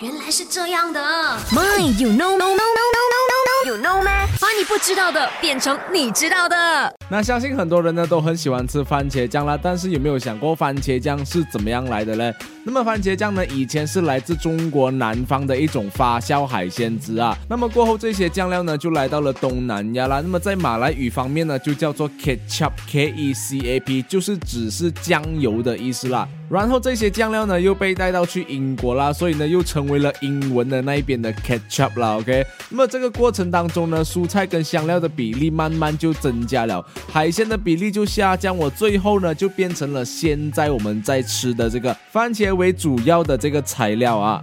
原来是这样的。My, you know, no, no, no, no, no, no, you know 吗？把你不知道的变成你知道的。那相信很多人呢都很喜欢吃番茄酱啦，但是有没有想过番茄酱是怎么样来的呢？那么番茄酱呢，以前是来自中国南方的一种发酵海鲜汁啊。那么过后这些酱料呢就来到了东南亚啦。那么在马来语方面呢就叫做 ketchup，k e c a p，就是只是酱油的意思啦。然后这些酱料呢又被带到去英国啦，所以呢又成为了英文的那一边的 ketchup 啦。OK，那么这个过程当中呢，蔬菜跟香料的比例慢慢就增加了，海鲜的比例就下降，我最后呢就变成了现在我们在吃的这个番茄为主要的这个材料啊。